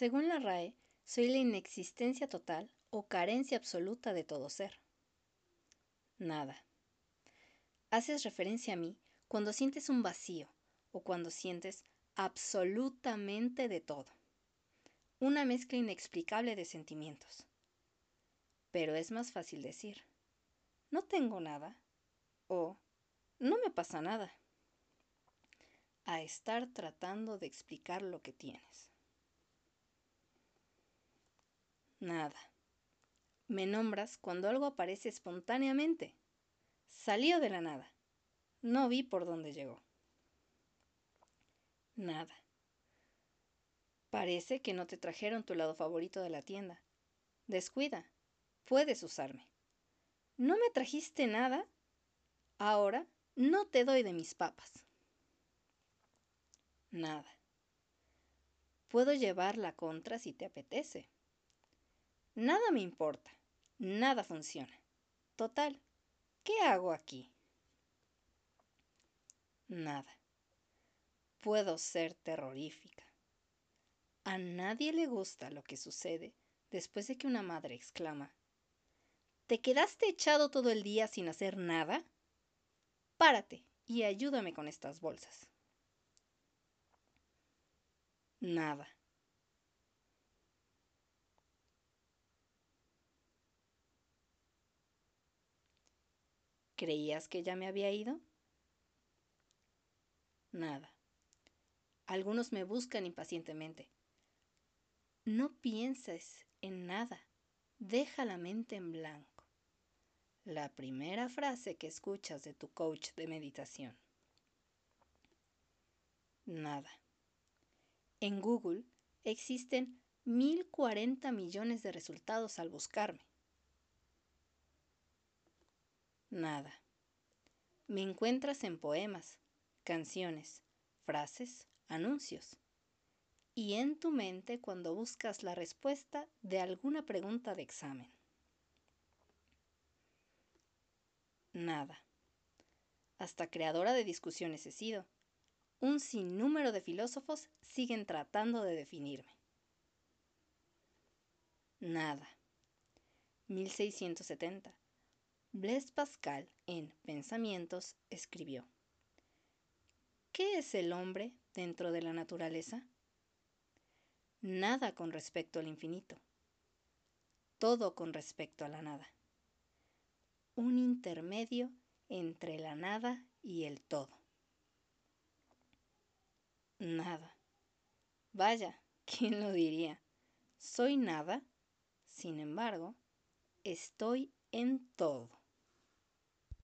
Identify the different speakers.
Speaker 1: Según la RAE, soy la inexistencia total o carencia absoluta de todo ser. Nada. Haces referencia a mí cuando sientes un vacío o cuando sientes absolutamente de todo. Una mezcla inexplicable de sentimientos. Pero es más fácil decir, no tengo nada o no me pasa nada, a estar tratando de explicar lo que tienes. Nada. Me nombras cuando algo aparece espontáneamente. Salió de la nada. No vi por dónde llegó. Nada. Parece que no te trajeron tu lado favorito de la tienda. Descuida. Puedes usarme. ¿No me trajiste nada? Ahora no te doy de mis papas. Nada. Puedo llevar la contra si te apetece. Nada me importa. Nada funciona. Total, ¿qué hago aquí? Nada. Puedo ser terrorífica. A nadie le gusta lo que sucede después de que una madre exclama, ¿Te quedaste echado todo el día sin hacer nada? Párate y ayúdame con estas bolsas. Nada. ¿Creías que ya me había ido? Nada. Algunos me buscan impacientemente. No pienses en nada. Deja la mente en blanco. La primera frase que escuchas de tu coach de meditación. Nada. En Google existen 1040 millones de resultados al buscarme. Nada. Me encuentras en poemas, canciones, frases, anuncios. Y en tu mente cuando buscas la respuesta de alguna pregunta de examen. Nada. Hasta creadora de discusiones he sido. Un sinnúmero de filósofos siguen tratando de definirme. Nada. 1670. Blaise Pascal, en Pensamientos, escribió, ¿Qué es el hombre dentro de la naturaleza? Nada con respecto al infinito, todo con respecto a la nada. Un intermedio entre la nada y el todo. Nada. Vaya, ¿quién lo diría? Soy nada, sin embargo, estoy en todo.